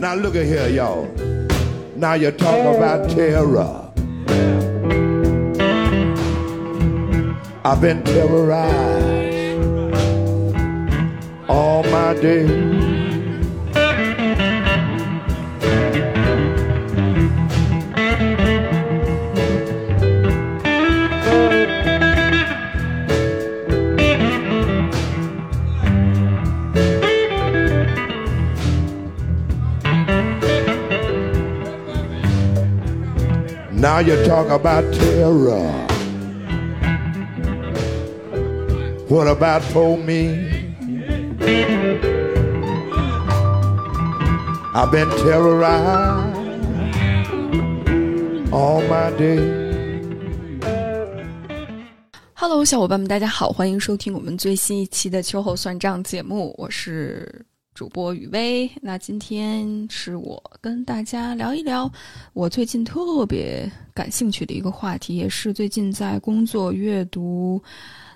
Now look at here, y'all. Now you talk about terror. I've been terrorized all my days. Now you talk about terror. What about for me? I've been terrorized all my day. Hello，小伙伴们，大家好，欢迎收听我们最新一期的秋后算账节目，我是主播雨薇。那今天是我跟大家聊一聊我最近特别感兴趣的一个话题，也是最近在工作、阅读、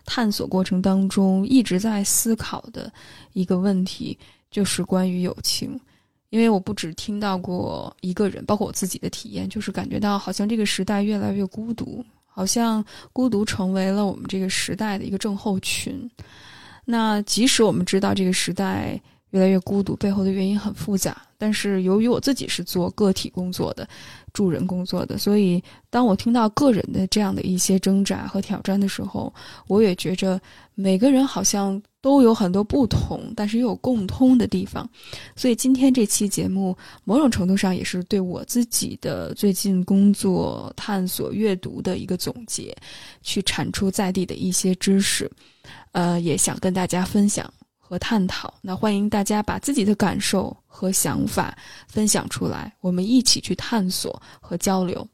探索过程当中一直在思考的一个问题，就是关于友情。因为我不只听到过一个人，包括我自己的体验，就是感觉到好像这个时代越来越孤独，好像孤独成为了我们这个时代的一个症候群。那即使我们知道这个时代越来越孤独，背后的原因很复杂，但是由于我自己是做个体工作的、助人工作的，所以当我听到个人的这样的一些挣扎和挑战的时候，我也觉着每个人好像都有很多不同，但是又有共通的地方。所以今天这期节目，某种程度上也是对我自己的最近工作、探索、阅读的一个总结，去产出在地的一些知识，呃，也想跟大家分享和探讨。那欢迎大家把自己的感受和想法分享出来，我们一起去探索和交流。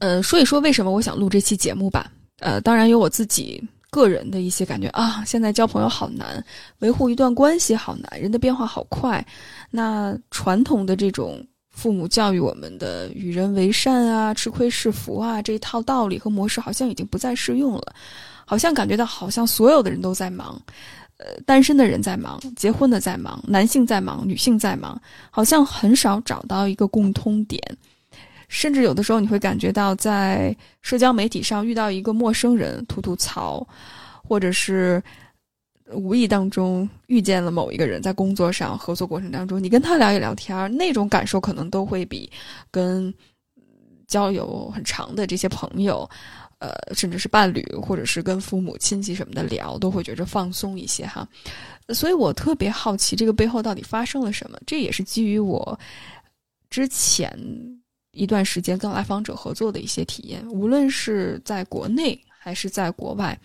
呃，说一说为什么我想录这期节目吧。呃，当然有我自己个人的一些感觉啊，现在交朋友好难，维护一段关系好难，人的变化好快。那传统的这种父母教育我们的与人为善啊、吃亏是福啊这一套道理和模式，好像已经不再适用了。好像感觉到，好像所有的人都在忙，单身的人在忙，结婚的在忙，男性在忙，女性在忙，好像很少找到一个共通点。甚至有的时候，你会感觉到在社交媒体上遇到一个陌生人吐吐槽，或者是无意当中遇见了某一个人，在工作上合作过程当中，你跟他聊一聊天，那种感受可能都会比跟交友很长的这些朋友，呃，甚至是伴侣，或者是跟父母亲戚什么的聊，都会觉着放松一些哈。所以我特别好奇，这个背后到底发生了什么？这也是基于我之前。一段时间跟来访者合作的一些体验，无论是在国内还是在国外，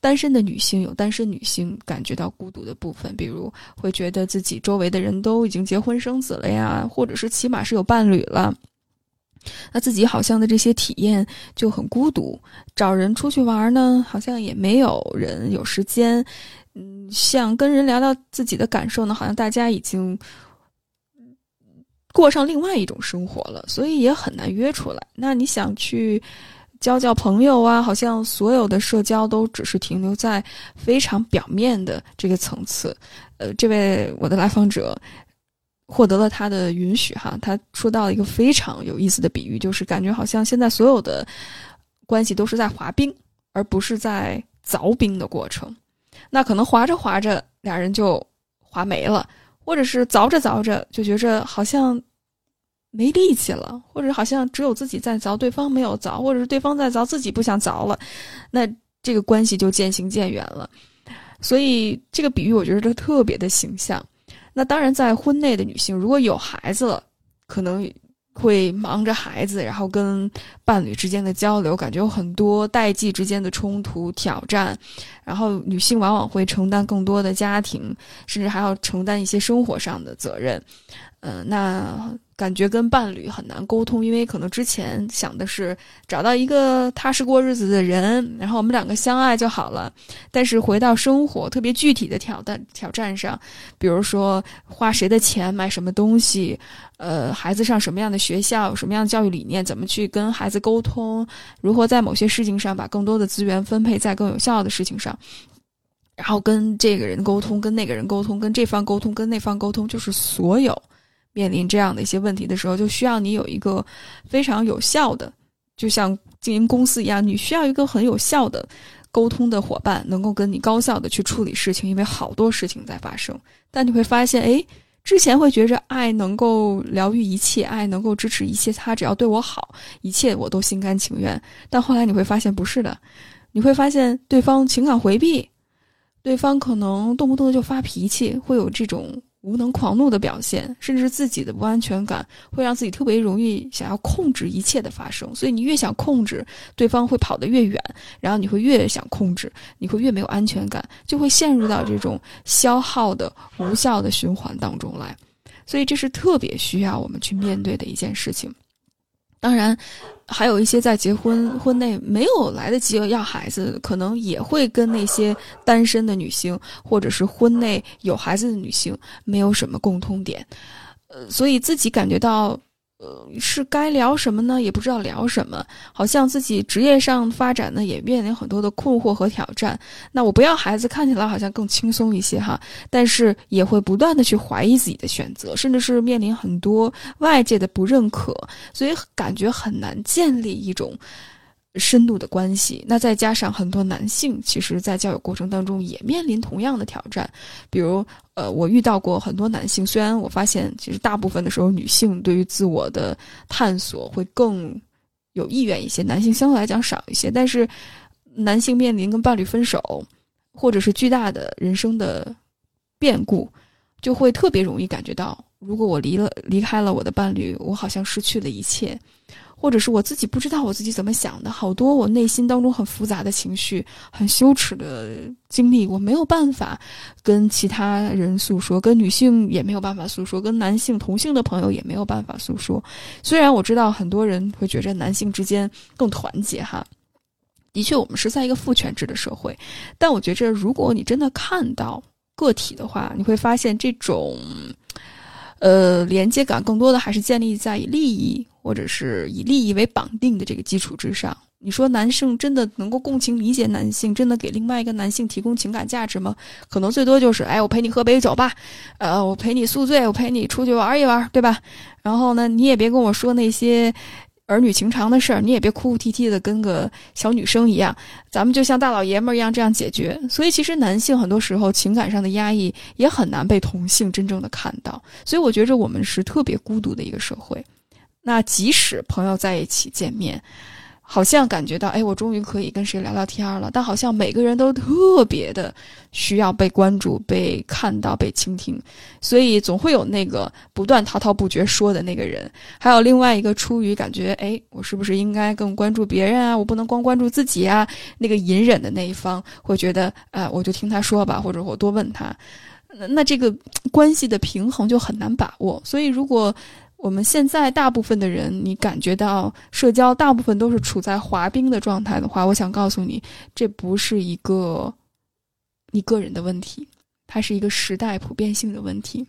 单身的女性有单身女性感觉到孤独的部分，比如会觉得自己周围的人都已经结婚生子了呀，或者是起码是有伴侣了，那自己好像的这些体验就很孤独。找人出去玩呢，好像也没有人有时间，嗯，想跟人聊聊自己的感受呢，好像大家已经。过上另外一种生活了，所以也很难约出来。那你想去交交朋友啊？好像所有的社交都只是停留在非常表面的这个层次。呃，这位我的来访者获得了他的允许哈，他说到了一个非常有意思的比喻，就是感觉好像现在所有的关系都是在滑冰，而不是在凿冰的过程。那可能滑着滑着，俩人就滑没了。或者是凿着凿着就觉着好像没力气了，或者好像只有自己在凿，对方没有凿，或者是对方在凿，自己不想凿了，那这个关系就渐行渐远了。所以这个比喻我觉得特别的形象。那当然，在婚内的女性如果有孩子了，可能会忙着孩子，然后跟伴侣之间的交流，感觉有很多代际之间的冲突挑战。然后女性往往会承担更多的家庭，甚至还要承担一些生活上的责任。嗯，那感觉跟伴侣很难沟通，因为可能之前想的是找到一个踏实过日子的人，然后我们两个相爱就好了。但是回到生活特别具体的挑战挑战上，比如说花谁的钱买什么东西，呃，孩子上什么样的学校，什么样的教育理念，怎么去跟孩子沟通，如何在某些事情上把更多的资源分配在更有效的事情上。然后跟这个人沟通，跟那个人沟通，跟这方沟通，跟那方沟通，就是所有面临这样的一些问题的时候，就需要你有一个非常有效的，就像经营公司一样，你需要一个很有效的沟通的伙伴，能够跟你高效的去处理事情，因为好多事情在发生。但你会发现，哎，之前会觉着爱能够疗愈一切，爱能够支持一切，他只要对我好，一切我都心甘情愿。但后来你会发现不是的，你会发现对方情感回避，对方可能动不动就发脾气，会有这种。无能狂怒的表现，甚至自己的不安全感，会让自己特别容易想要控制一切的发生。所以你越想控制，对方会跑得越远，然后你会越想控制，你会越没有安全感，就会陷入到这种消耗的无效的循环当中来。所以这是特别需要我们去面对的一件事情。当然。还有一些在结婚婚内没有来得及要孩子，可能也会跟那些单身的女性，或者是婚内有孩子的女性没有什么共通点，呃，所以自己感觉到。是该聊什么呢？也不知道聊什么，好像自己职业上发展呢，也面临很多的困惑和挑战。那我不要孩子，看起来好像更轻松一些哈，但是也会不断的去怀疑自己的选择，甚至是面临很多外界的不认可，所以感觉很难建立一种。深度的关系，那再加上很多男性，其实，在交友过程当中也面临同样的挑战。比如，呃，我遇到过很多男性，虽然我发现，其实大部分的时候，女性对于自我的探索会更有意愿一些，男性相对来讲少一些。但是，男性面临跟伴侣分手，或者是巨大的人生的变故，就会特别容易感觉到，如果我离了离开了我的伴侣，我好像失去了一切。或者是我自己不知道我自己怎么想的，好多我内心当中很复杂的情绪、很羞耻的经历，我没有办法跟其他人诉说，跟女性也没有办法诉说，跟男性同性的朋友也没有办法诉说。虽然我知道很多人会觉着男性之间更团结哈，的确我们是在一个父权制的社会，但我觉着如果你真的看到个体的话，你会发现这种。呃，连接感更多的还是建立在利益或者是以利益为绑定的这个基础之上。你说男性真的能够共情理解男性，真的给另外一个男性提供情感价值吗？可能最多就是，哎，我陪你喝杯酒吧，呃，我陪你宿醉，我陪你出去玩一玩，对吧？然后呢，你也别跟我说那些。儿女情长的事儿，你也别哭哭啼啼的，跟个小女生一样。咱们就像大老爷们儿一样这样解决。所以，其实男性很多时候情感上的压抑也很难被同性真正的看到。所以，我觉着我们是特别孤独的一个社会。那即使朋友在一起见面。好像感觉到，哎，我终于可以跟谁聊聊天了。但好像每个人都特别的需要被关注、被看到、被倾听，所以总会有那个不断滔滔不绝说的那个人，还有另外一个出于感觉，哎，我是不是应该更关注别人啊？我不能光关注自己啊。那个隐忍的那一方会觉得，啊，我就听他说吧，或者我多问他，那那这个关系的平衡就很难把握。所以如果。我们现在大部分的人，你感觉到社交大部分都是处在滑冰的状态的话，我想告诉你，这不是一个你个人的问题，它是一个时代普遍性的问题。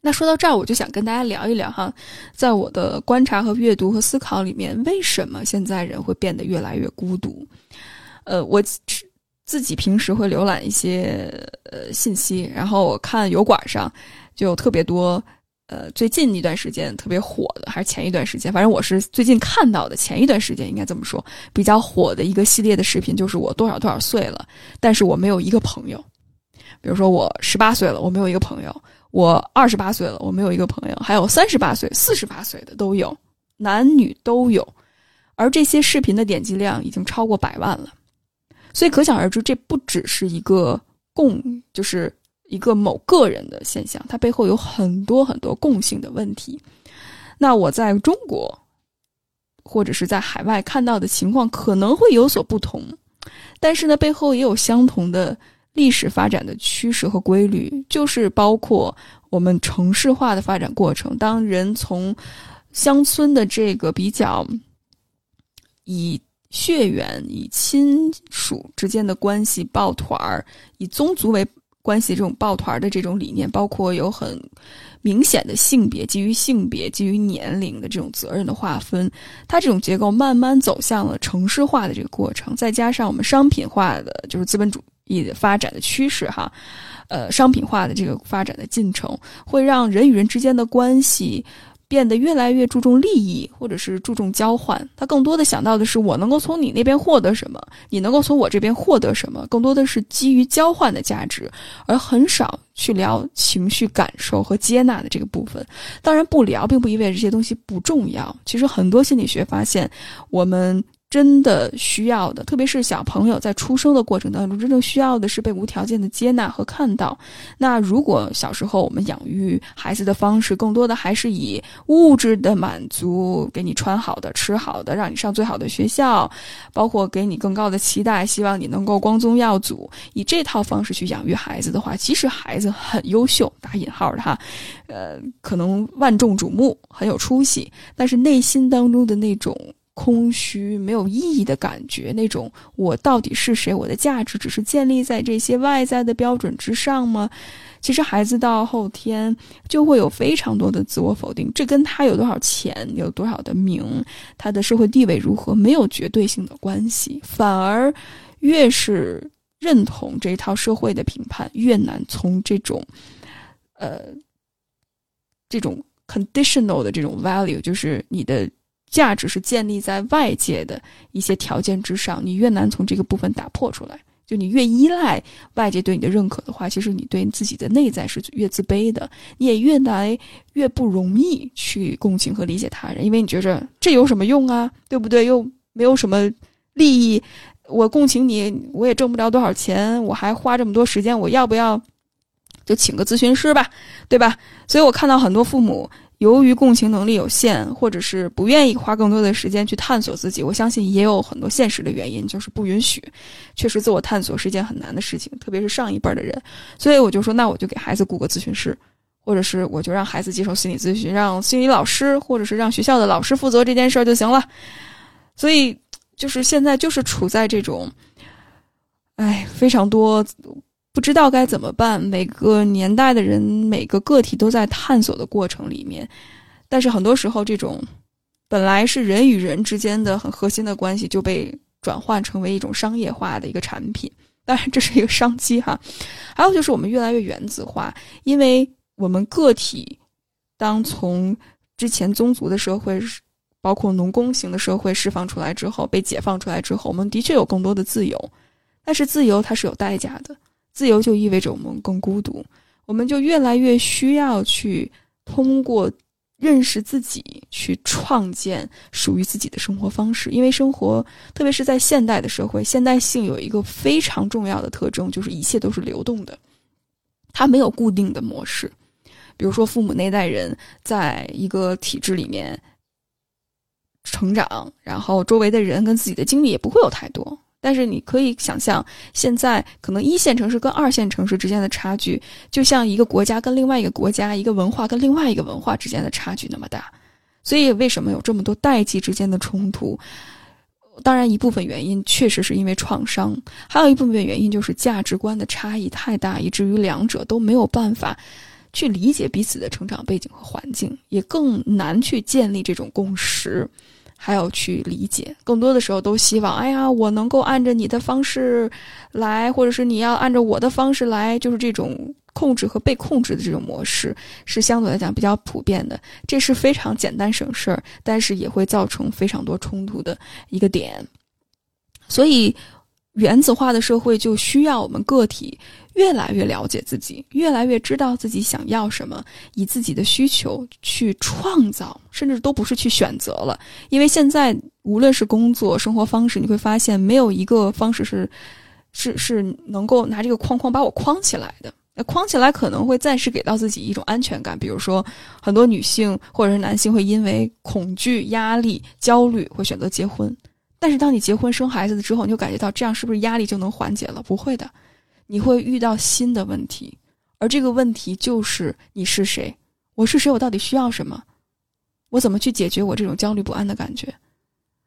那说到这儿，我就想跟大家聊一聊哈，在我的观察和阅读和思考里面，为什么现在人会变得越来越孤独？呃，我自己平时会浏览一些呃信息，然后我看油管上就有特别多。呃，最近一段时间特别火的，还是前一段时间，反正我是最近看到的。前一段时间应该这么说，比较火的一个系列的视频，就是我多少多少岁了，但是我没有一个朋友。比如说我十八岁了，我没有一个朋友；我二十八岁了，我没有一个朋友；还有三十八岁、四十八岁的都有，男女都有。而这些视频的点击量已经超过百万了，所以可想而知，这不只是一个共，就是。一个某个人的现象，它背后有很多很多共性的问题。那我在中国或者是在海外看到的情况可能会有所不同，但是呢，背后也有相同的历史发展的趋势和规律，就是包括我们城市化的发展过程。当人从乡村的这个比较以血缘、以亲属之间的关系抱团儿，以宗族为。关系这种抱团的这种理念，包括有很明显的性别基于性别、基于年龄的这种责任的划分，它这种结构慢慢走向了城市化的这个过程，再加上我们商品化的就是资本主义的发展的趋势，哈，呃商品化的这个发展的进程，会让人与人之间的关系。变得越来越注重利益，或者是注重交换。他更多的想到的是，我能够从你那边获得什么，你能够从我这边获得什么。更多的是基于交换的价值，而很少去聊情绪感受和接纳的这个部分。当然，不聊并不意味着这些东西不重要。其实，很多心理学发现，我们。真的需要的，特别是小朋友在出生的过程当中，真正需要的是被无条件的接纳和看到。那如果小时候我们养育孩子的方式，更多的还是以物质的满足，给你穿好的、吃好的，让你上最好的学校，包括给你更高的期待，希望你能够光宗耀祖，以这套方式去养育孩子的话，即使孩子很优秀（打引号的哈），呃，可能万众瞩目，很有出息，但是内心当中的那种。空虚、没有意义的感觉，那种我到底是谁？我的价值只是建立在这些外在的标准之上吗？其实孩子到后天就会有非常多的自我否定，这跟他有多少钱、有多少的名、他的社会地位如何没有绝对性的关系，反而越是认同这一套社会的评判，越难从这种，呃，这种 conditional 的这种 value，就是你的。价值是建立在外界的一些条件之上，你越难从这个部分打破出来。就你越依赖外界对你的认可的话，其实你对自己的内在是越自卑的，你也越来越不容易去共情和理解他人，因为你觉着这有什么用啊，对不对？又没有什么利益，我共情你，我也挣不着多少钱，我还花这么多时间，我要不要就请个咨询师吧，对吧？所以我看到很多父母。由于共情能力有限，或者是不愿意花更多的时间去探索自己，我相信也有很多现实的原因，就是不允许。确实，自我探索是一件很难的事情，特别是上一辈的人。所以我就说，那我就给孩子雇个咨询师，或者是我就让孩子接受心理咨询，让心理老师或者是让学校的老师负责这件事儿就行了。所以，就是现在就是处在这种，哎，非常多。不知道该怎么办。每个年代的人，每个个体都在探索的过程里面，但是很多时候，这种本来是人与人之间的很核心的关系，就被转换成为一种商业化的一个产品。当然，这是一个商机哈。还有就是，我们越来越原子化，因为我们个体当从之前宗族的社会，包括农工型的社会释放出来之后，被解放出来之后，我们的确有更多的自由，但是自由它是有代价的。自由就意味着我们更孤独，我们就越来越需要去通过认识自己，去创建属于自己的生活方式。因为生活，特别是在现代的社会，现代性有一个非常重要的特征，就是一切都是流动的，它没有固定的模式。比如说，父母那代人在一个体制里面成长，然后周围的人跟自己的经历也不会有太多。但是你可以想象，现在可能一线城市跟二线城市之间的差距，就像一个国家跟另外一个国家、一个文化跟另外一个文化之间的差距那么大。所以，为什么有这么多代际之间的冲突？当然，一部分原因确实是因为创伤，还有一部分原因就是价值观的差异太大，以至于两者都没有办法去理解彼此的成长背景和环境，也更难去建立这种共识。还有去理解，更多的时候都希望，哎呀，我能够按着你的方式来，或者是你要按照我的方式来，就是这种控制和被控制的这种模式，是相对来讲比较普遍的。这是非常简单省事儿，但是也会造成非常多冲突的一个点。所以，原子化的社会就需要我们个体。越来越了解自己，越来越知道自己想要什么，以自己的需求去创造，甚至都不是去选择了。因为现在无论是工作、生活方式，你会发现没有一个方式是是是能够拿这个框框把我框起来的。那框起来可能会暂时给到自己一种安全感，比如说很多女性或者是男性会因为恐惧、压力、焦虑会选择结婚，但是当你结婚生孩子了之后，你就感觉到这样是不是压力就能缓解了？不会的。你会遇到新的问题，而这个问题就是你是谁？我是谁？我到底需要什么？我怎么去解决我这种焦虑不安的感觉？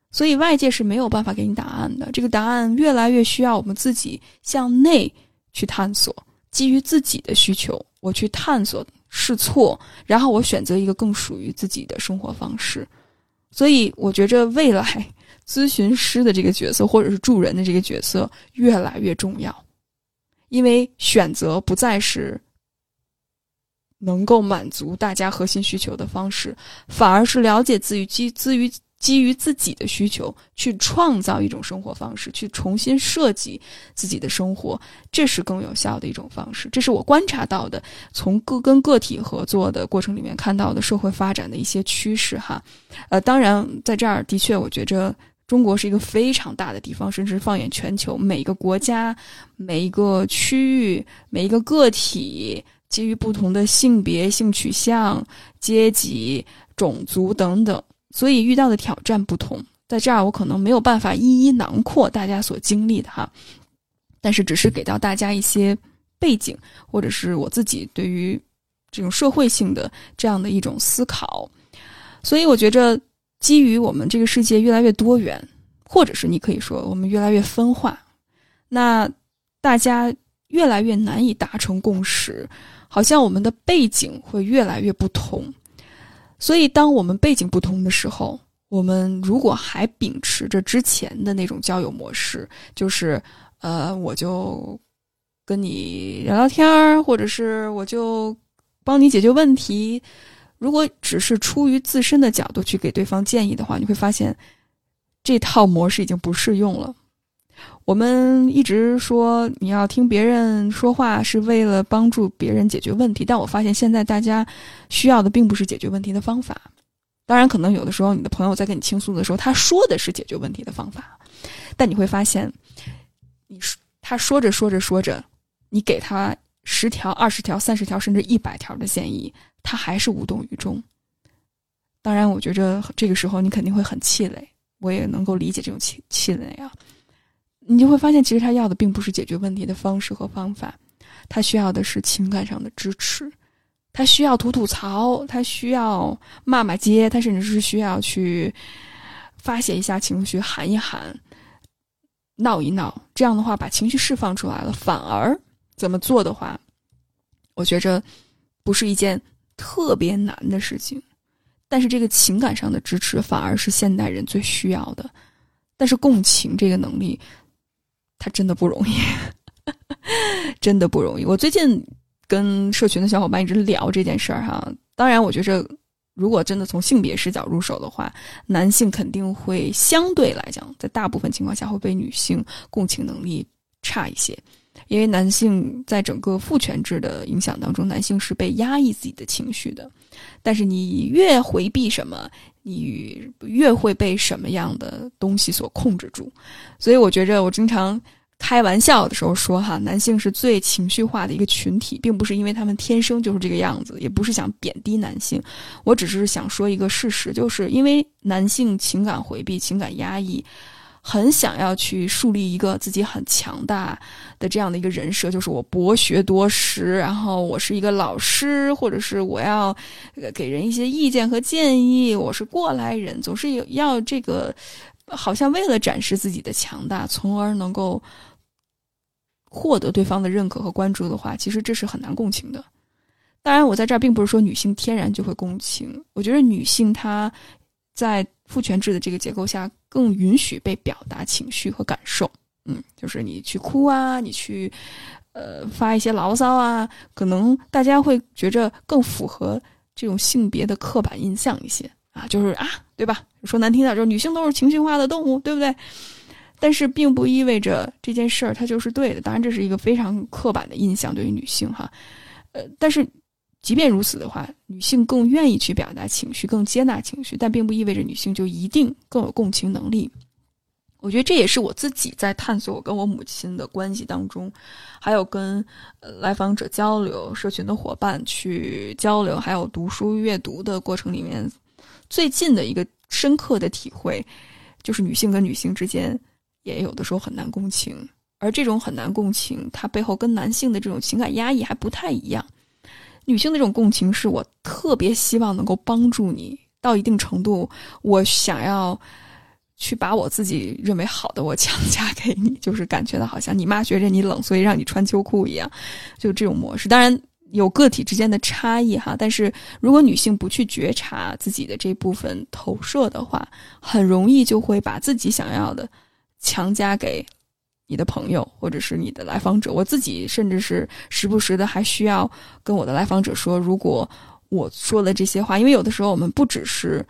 所以外界是没有办法给你答案的。这个答案越来越需要我们自己向内去探索，基于自己的需求，我去探索试错，然后我选择一个更属于自己的生活方式。所以我觉着未来咨询师的这个角色，或者是助人的这个角色越来越重要。因为选择不再是能够满足大家核心需求的方式，反而是了解自己基基于基于自己的需求去创造一种生活方式，去重新设计自己的生活，这是更有效的一种方式。这是我观察到的，从个跟个体合作的过程里面看到的社会发展的一些趋势哈。呃，当然在这儿的确，我觉着中国是一个非常大的地方，甚至放眼全球，每一个国家、每一个区域、每一个个体。基于不同的性别、性取向、阶级、种族等等，所以遇到的挑战不同。在这儿，我可能没有办法一一囊括大家所经历的哈，但是只是给到大家一些背景，或者是我自己对于这种社会性的这样的一种思考。所以，我觉着基于我们这个世界越来越多元，或者是你可以说我们越来越分化，那大家越来越难以达成共识。好像我们的背景会越来越不同，所以当我们背景不同的时候，我们如果还秉持着之前的那种交友模式，就是呃，我就跟你聊聊天儿，或者是我就帮你解决问题，如果只是出于自身的角度去给对方建议的话，你会发现这套模式已经不适用了。我们一直说你要听别人说话是为了帮助别人解决问题，但我发现现在大家需要的并不是解决问题的方法。当然，可能有的时候你的朋友在跟你倾诉的时候，他说的是解决问题的方法，但你会发现，你说他说着说着说着，你给他十条、二十条、三十条，甚至一百条的建议，他还是无动于衷。当然，我觉着这个时候你肯定会很气馁，我也能够理解这种气气馁啊。你就会发现，其实他要的并不是解决问题的方式和方法，他需要的是情感上的支持，他需要吐吐槽，他需要骂骂街，他甚至是需要去发泄一下情绪，喊一喊，闹一闹。这样的话，把情绪释放出来了，反而怎么做的话，我觉着不是一件特别难的事情。但是这个情感上的支持，反而是现代人最需要的。但是共情这个能力。他真的不容易，真的不容易。我最近跟社群的小伙伴一直聊这件事儿哈。当然，我觉着如果真的从性别视角入手的话，男性肯定会相对来讲，在大部分情况下会比女性共情能力差一些，因为男性在整个父权制的影响当中，男性是被压抑自己的情绪的。但是你越回避什么，你越会被什么样的东西所控制住。所以我觉着，我经常开玩笑的时候说哈，男性是最情绪化的一个群体，并不是因为他们天生就是这个样子，也不是想贬低男性，我只是想说一个事实，就是因为男性情感回避、情感压抑。很想要去树立一个自己很强大的这样的一个人设，就是我博学多识，然后我是一个老师，或者是我要给人一些意见和建议，我是过来人，总是有要这个，好像为了展示自己的强大，从而能够获得对方的认可和关注的话，其实这是很难共情的。当然，我在这儿并不是说女性天然就会共情，我觉得女性她在。父权制的这个结构下，更允许被表达情绪和感受。嗯，就是你去哭啊，你去，呃，发一些牢骚啊，可能大家会觉着更符合这种性别的刻板印象一些啊，就是啊，对吧？说难听点，就是女性都是情绪化的动物，对不对？但是并不意味着这件事儿它就是对的。当然，这是一个非常刻板的印象对于女性哈，呃，但是。即便如此的话，女性更愿意去表达情绪，更接纳情绪，但并不意味着女性就一定更有共情能力。我觉得这也是我自己在探索我跟我母亲的关系当中，还有跟来访者交流、社群的伙伴去交流，还有读书阅读的过程里面，最近的一个深刻的体会，就是女性跟女性之间也有的时候很难共情，而这种很难共情，它背后跟男性的这种情感压抑还不太一样。女性的这种共情，是我特别希望能够帮助你到一定程度。我想要去把我自己认为好的我强加给你，就是感觉到好像你妈觉着你冷，所以让你穿秋裤一样，就这种模式。当然有个体之间的差异哈，但是如果女性不去觉察自己的这部分投射的话，很容易就会把自己想要的强加给。你的朋友或者是你的来访者，我自己甚至是时不时的还需要跟我的来访者说，如果我说了这些话，因为有的时候我们不只是，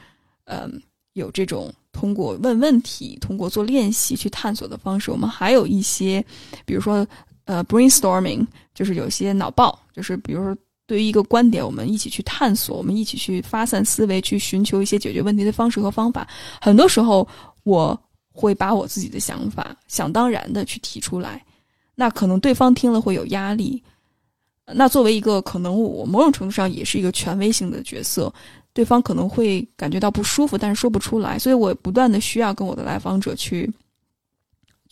嗯，有这种通过问问题、通过做练习去探索的方式，我们还有一些，比如说呃，brainstorming，就是有些脑爆，就是比如说对于一个观点，我们一起去探索，我们一起去发散思维，去寻求一些解决问题的方式和方法。很多时候我。会把我自己的想法想当然的去提出来，那可能对方听了会有压力。那作为一个可能我某种程度上也是一个权威性的角色，对方可能会感觉到不舒服，但是说不出来，所以我不断的需要跟我的来访者去。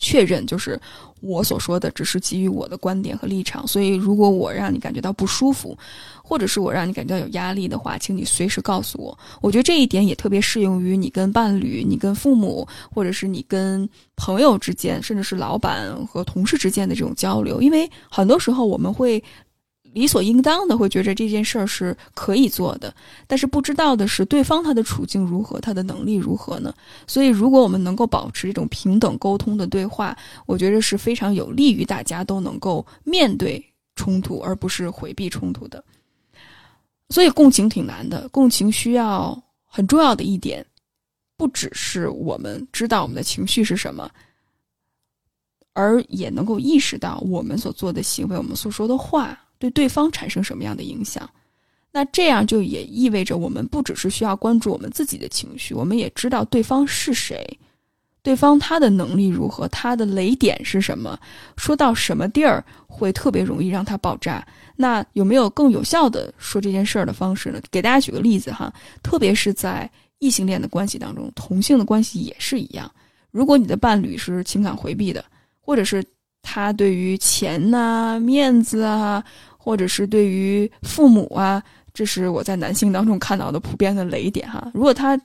确认就是我所说的，只是基于我的观点和立场。所以，如果我让你感觉到不舒服，或者是我让你感觉到有压力的话，请你随时告诉我。我觉得这一点也特别适用于你跟伴侣、你跟父母，或者是你跟朋友之间，甚至是老板和同事之间的这种交流。因为很多时候我们会。理所应当的会觉着这件事儿是可以做的，但是不知道的是对方他的处境如何，他的能力如何呢？所以，如果我们能够保持这种平等沟通的对话，我觉得是非常有利于大家都能够面对冲突，而不是回避冲突的。所以，共情挺难的。共情需要很重要的一点，不只是我们知道我们的情绪是什么，而也能够意识到我们所做的行为，我们所说的话。对对方产生什么样的影响？那这样就也意味着我们不只是需要关注我们自己的情绪，我们也知道对方是谁，对方他的能力如何，他的雷点是什么，说到什么地儿会特别容易让他爆炸。那有没有更有效的说这件事儿的方式呢？给大家举个例子哈，特别是在异性恋的关系当中，同性的关系也是一样。如果你的伴侣是情感回避的，或者是他对于钱呐、面子啊。或者是对于父母啊，这是我在男性当中看到的普遍的雷点哈。如果他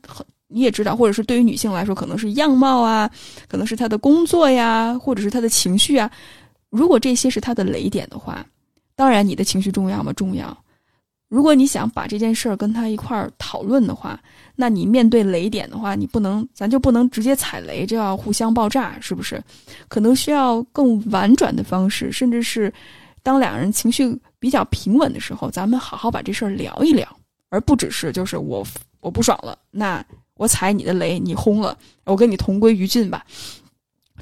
你也知道，或者是对于女性来说，可能是样貌啊，可能是他的工作呀，或者是他的情绪啊。如果这些是他的雷点的话，当然你的情绪重要吗？重要。如果你想把这件事儿跟他一块儿讨论的话，那你面对雷点的话，你不能，咱就不能直接踩雷，就要互相爆炸，是不是？可能需要更婉转的方式，甚至是。当两个人情绪比较平稳的时候，咱们好好把这事儿聊一聊，而不只是就是我我不爽了，那我踩你的雷，你轰了，我跟你同归于尽吧。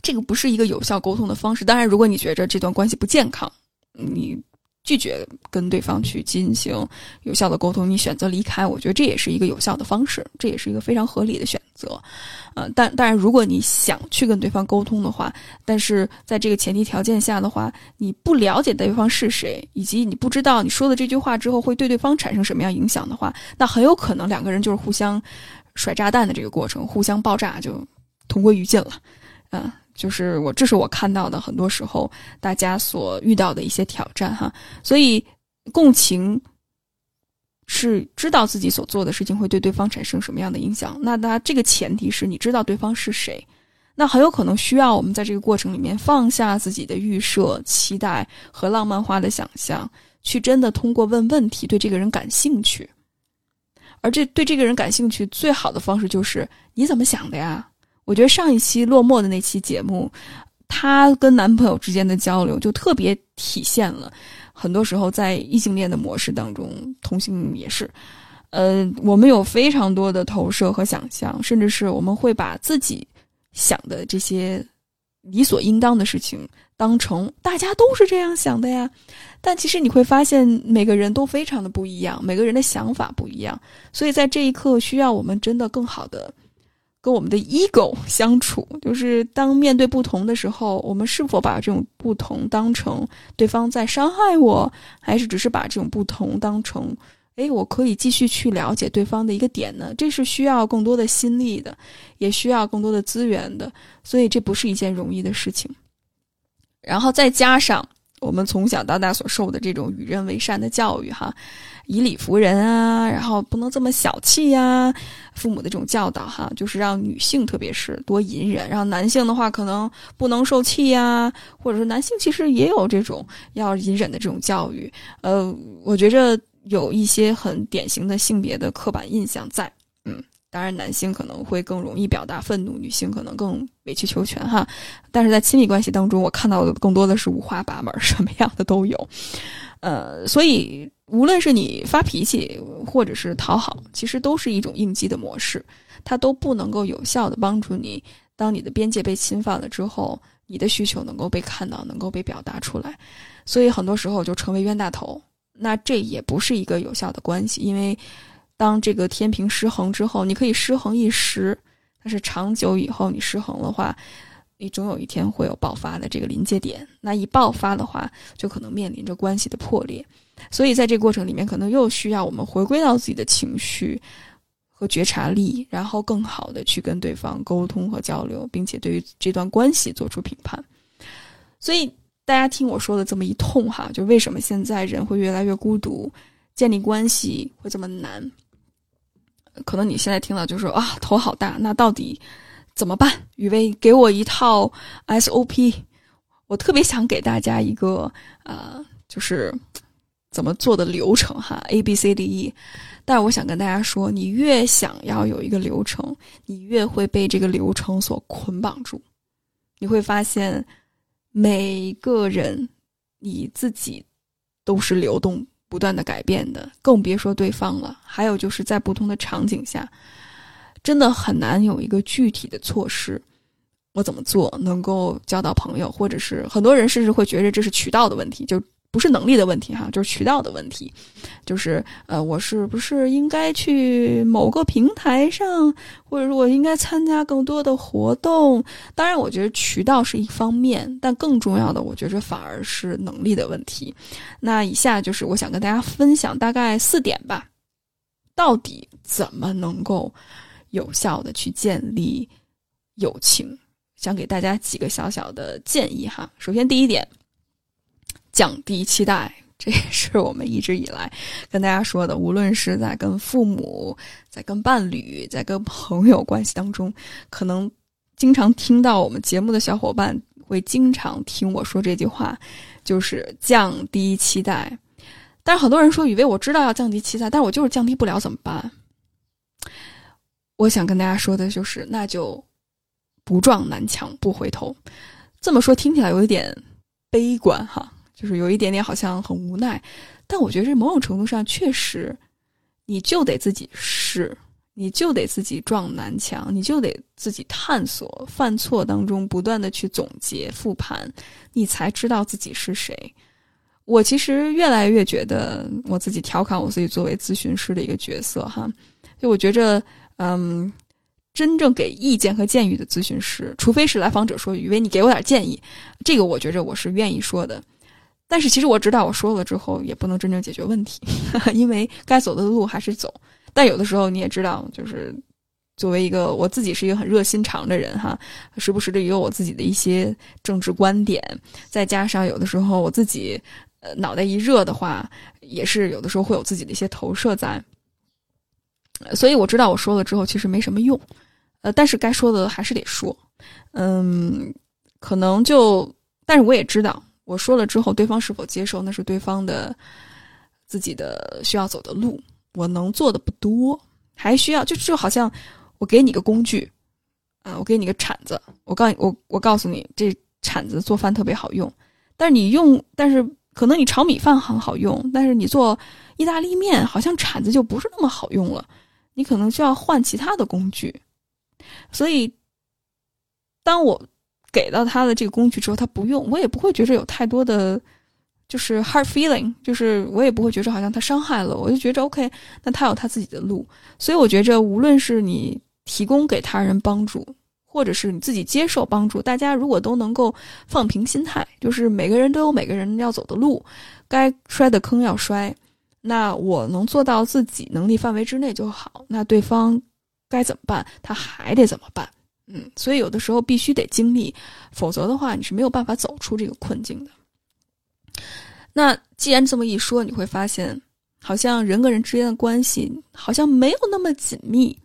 这个不是一个有效沟通的方式。当然，如果你觉着这段关系不健康，你。拒绝跟对方去进行有效的沟通，你选择离开，我觉得这也是一个有效的方式，这也是一个非常合理的选择。呃，但当然，如果你想去跟对方沟通的话，但是在这个前提条件下的话，你不了解对方是谁，以及你不知道你说的这句话之后会对对方产生什么样影响的话，那很有可能两个人就是互相甩炸弹的这个过程，互相爆炸就同归于尽了。嗯。就是我，这是我看到的很多时候大家所遇到的一些挑战哈。所以共情是知道自己所做的事情会对对方产生什么样的影响。那他这个前提是你知道对方是谁，那很有可能需要我们在这个过程里面放下自己的预设、期待和浪漫化的想象，去真的通过问问题对这个人感兴趣。而这对这个人感兴趣最好的方式就是你怎么想的呀？我觉得上一期落寞的那期节目，她跟男朋友之间的交流就特别体现了，很多时候在异性恋的模式当中，同性也是，呃，我们有非常多的投射和想象，甚至是我们会把自己想的这些理所应当的事情当成大家都是这样想的呀，但其实你会发现每个人都非常的不一样，每个人的想法不一样，所以在这一刻需要我们真的更好的。跟我们的 ego 相处，就是当面对不同的时候，我们是否把这种不同当成对方在伤害我，还是只是把这种不同当成，哎，我可以继续去了解对方的一个点呢？这是需要更多的心力的，也需要更多的资源的，所以这不是一件容易的事情。然后再加上我们从小到大所受的这种与人为善的教育，哈。以理服人啊，然后不能这么小气呀。父母的这种教导哈，就是让女性特别是多隐忍，让男性的话可能不能受气呀，或者说男性其实也有这种要隐忍的这种教育。呃，我觉着有一些很典型的性别的刻板印象在，当然，男性可能会更容易表达愤怒，女性可能更委曲求全哈。但是在亲密关系当中，我看到的更多的是五花八门，什么样的都有。呃，所以无论是你发脾气，或者是讨好，其实都是一种应激的模式，它都不能够有效的帮助你。当你的边界被侵犯了之后，你的需求能够被看到，能够被表达出来。所以很多时候就成为冤大头，那这也不是一个有效的关系，因为。当这个天平失衡之后，你可以失衡一时，但是长久以后你失衡的话，你总有一天会有爆发的这个临界点。那一爆发的话，就可能面临着关系的破裂。所以在这个过程里面，可能又需要我们回归到自己的情绪和觉察力，然后更好的去跟对方沟通和交流，并且对于这段关系做出评判。所以大家听我说的这么一通哈，就为什么现在人会越来越孤独，建立关系会这么难？可能你现在听到就说啊，头好大，那到底怎么办？雨薇给我一套 SOP，我特别想给大家一个呃，就是怎么做的流程哈，A B C D E。但我想跟大家说，你越想要有一个流程，你越会被这个流程所捆绑住。你会发现，每个人你自己都是流动。不断的改变的，更别说对方了。还有就是在不同的场景下，真的很难有一个具体的措施。我怎么做能够交到朋友，或者是很多人甚至会觉得这是渠道的问题，就。不是能力的问题哈，就是渠道的问题，就是呃，我是不是应该去某个平台上，或者说我应该参加更多的活动？当然，我觉得渠道是一方面，但更重要的，我觉着反而是能力的问题。那以下就是我想跟大家分享大概四点吧，到底怎么能够有效的去建立友情？想给大家几个小小的建议哈。首先，第一点。降低期待，这也是我们一直以来跟大家说的。无论是在跟父母、在跟伴侣、在跟朋友关系当中，可能经常听到我们节目的小伙伴会经常听我说这句话，就是降低期待。但是很多人说，以为我知道要降低期待，但是我就是降低不了，怎么办？我想跟大家说的就是，那就不撞南墙不回头。这么说听起来有一点悲观哈。就是有一点点好像很无奈，但我觉得这某种程度上确实，你就得自己试，你就得自己撞南墙，你就得自己探索，犯错当中不断的去总结复盘，你才知道自己是谁。我其实越来越觉得我自己调侃我自己作为咨询师的一个角色哈，就我觉着，嗯，真正给意见和建议的咨询师，除非是来访者说雨薇你给我点建议，这个我觉着我是愿意说的。但是其实我知道，我说了之后也不能真正解决问题，因为该走的路还是走。但有的时候你也知道，就是作为一个我自己是一个很热心肠的人哈，时不时的也有我自己的一些政治观点，再加上有的时候我自己呃脑袋一热的话，也是有的时候会有自己的一些投射在。所以我知道我说了之后其实没什么用，呃，但是该说的还是得说，嗯，可能就，但是我也知道。我说了之后，对方是否接受，那是对方的自己的需要走的路。我能做的不多，还需要就就好像我给你个工具，啊，我给你个铲子，我告诉你我我告诉你，这铲子做饭特别好用。但是你用，但是可能你炒米饭很好用，但是你做意大利面，好像铲子就不是那么好用了。你可能需要换其他的工具。所以，当我。给到他的这个工具之后，他不用，我也不会觉着有太多的，就是 hard feeling，就是我也不会觉着好像他伤害了我，就觉着 OK，那他有他自己的路，所以我觉着无论是你提供给他人帮助，或者是你自己接受帮助，大家如果都能够放平心态，就是每个人都有每个人要走的路，该摔的坑要摔，那我能做到自己能力范围之内就好，那对方该怎么办，他还得怎么办。嗯，所以有的时候必须得经历，否则的话你是没有办法走出这个困境的。那既然这么一说，你会发现，好像人跟人之间的关系好像没有那么紧密，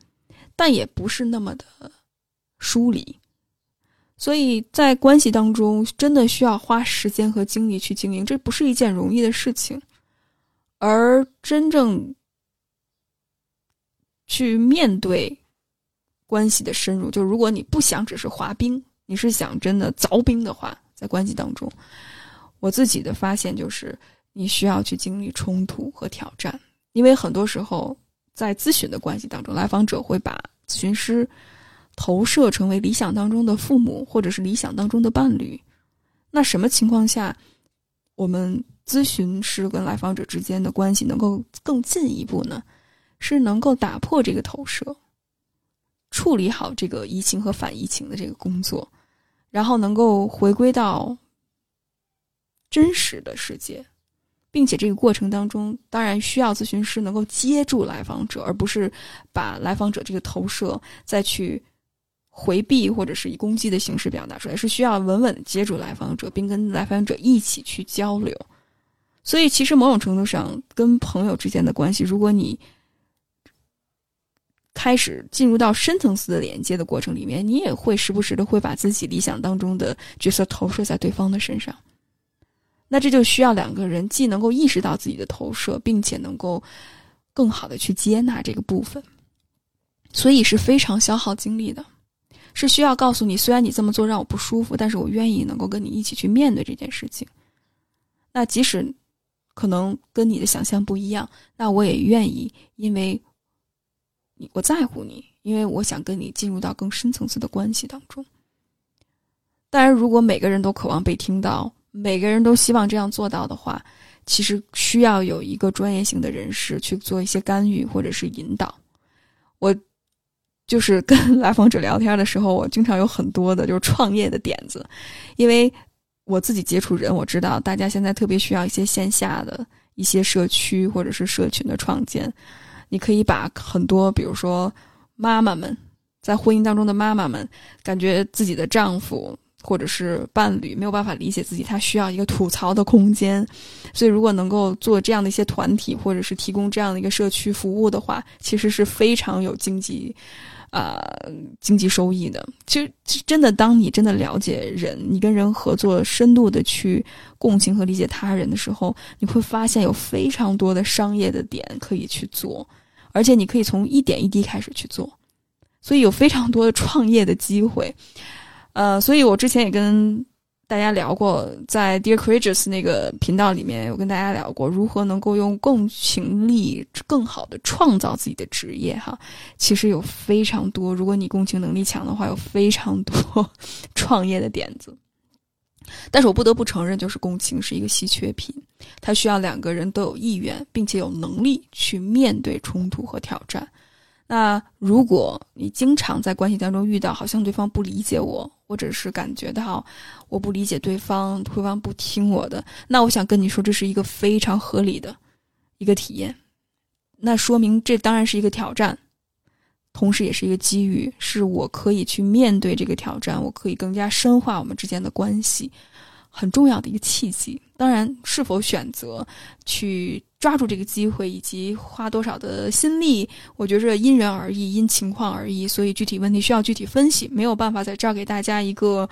但也不是那么的疏离。所以在关系当中，真的需要花时间和精力去经营，这不是一件容易的事情。而真正去面对。关系的深入。就如果你不想只是滑冰，你是想真的凿冰的话，在关系当中，我自己的发现就是，你需要去经历冲突和挑战，因为很多时候在咨询的关系当中，来访者会把咨询师投射成为理想当中的父母，或者是理想当中的伴侣。那什么情况下，我们咨询师跟来访者之间的关系能够更进一步呢？是能够打破这个投射，处理好这个疫情和反疫情的这个工作，然后能够回归到真实的世界，并且这个过程当中，当然需要咨询师能够接住来访者，而不是把来访者这个投射再去回避或者是以攻击的形式表达出来，是需要稳稳接住来访者，并跟来访者一起去交流。所以，其实某种程度上，跟朋友之间的关系，如果你开始进入到深层次的连接的过程里面，你也会时不时的会把自己理想当中的角色投射在对方的身上。那这就需要两个人既能够意识到自己的投射，并且能够更好的去接纳这个部分，所以是非常消耗精力的。是需要告诉你，虽然你这么做让我不舒服，但是我愿意能够跟你一起去面对这件事情。那即使可能跟你的想象不一样，那我也愿意，因为。你我在乎你，因为我想跟你进入到更深层次的关系当中。当然，如果每个人都渴望被听到，每个人都希望这样做到的话，其实需要有一个专业性的人士去做一些干预或者是引导。我就是跟 来访者聊天的时候，我经常有很多的就是创业的点子，因为我自己接触人，我知道大家现在特别需要一些线下的一些社区或者是社群的创建。你可以把很多，比如说妈妈们在婚姻当中的妈妈们，感觉自己的丈夫或者是伴侣没有办法理解自己，他需要一个吐槽的空间。所以，如果能够做这样的一些团体，或者是提供这样的一个社区服务的话，其实是非常有经济啊经济收益的。其实，真的，当你真的了解人，你跟人合作，深度的去共情和理解他人的时候，你会发现有非常多的商业的点可以去做。而且你可以从一点一滴开始去做，所以有非常多的创业的机会。呃，所以我之前也跟大家聊过，在 Dear Courageous 那个频道里面，有跟大家聊过如何能够用共情力更好的创造自己的职业。哈，其实有非常多，如果你共情能力强的话，有非常多 创业的点子。但是我不得不承认，就是共情是一个稀缺品，它需要两个人都有意愿，并且有能力去面对冲突和挑战。那如果你经常在关系当中遇到，好像对方不理解我，或者是感觉到我不理解对方，对方不听我的，那我想跟你说，这是一个非常合理的一个体验。那说明这当然是一个挑战。同时，也是一个机遇，是我可以去面对这个挑战，我可以更加深化我们之间的关系，很重要的一个契机。当然，是否选择去抓住这个机会，以及花多少的心力，我觉着因人而异，因情况而异。所以，具体问题需要具体分析，没有办法在这儿给大家一个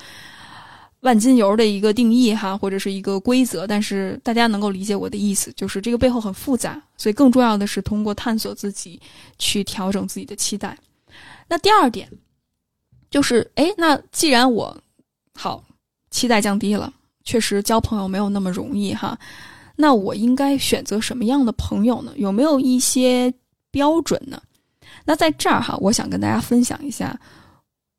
万金油的一个定义哈，或者是一个规则。但是，大家能够理解我的意思，就是这个背后很复杂。所以，更重要的是通过探索自己，去调整自己的期待。那第二点，就是，哎，那既然我好期待降低了，确实交朋友没有那么容易哈。那我应该选择什么样的朋友呢？有没有一些标准呢？那在这儿哈，我想跟大家分享一下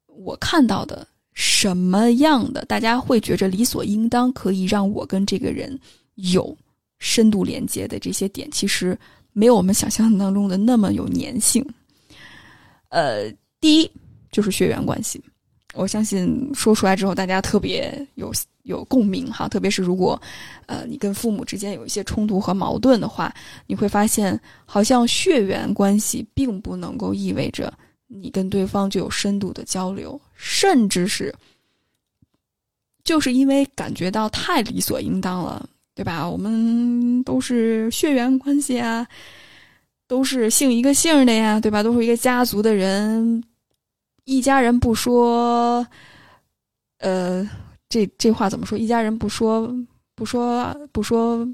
我看到的什么样的大家会觉着理所应当可以让我跟这个人有。深度连接的这些点，其实没有我们想象当中的那么有粘性。呃，第一就是血缘关系，我相信说出来之后大家特别有有共鸣哈。特别是如果呃你跟父母之间有一些冲突和矛盾的话，你会发现好像血缘关系并不能够意味着你跟对方就有深度的交流，甚至是就是因为感觉到太理所应当了。对吧？我们都是血缘关系啊，都是姓一个姓的呀，对吧？都是一个家族的人，一家人不说，呃，这这话怎么说？一家人不说不说不说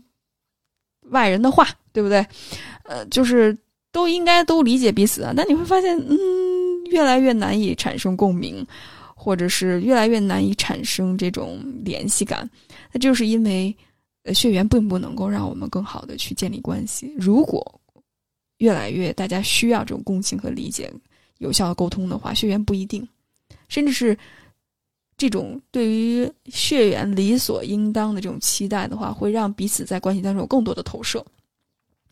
外人的话，对不对？呃，就是都应该都理解彼此啊。但你会发现，嗯，越来越难以产生共鸣，或者是越来越难以产生这种联系感，那就是因为呃血缘并不能够让我们更好的去建立关系。如果越来越大家需要这种共情和理解、有效的沟通的话，血缘不一定，甚至是这种对于血缘理所应当的这种期待的话，会让彼此在关系当中有更多的投射。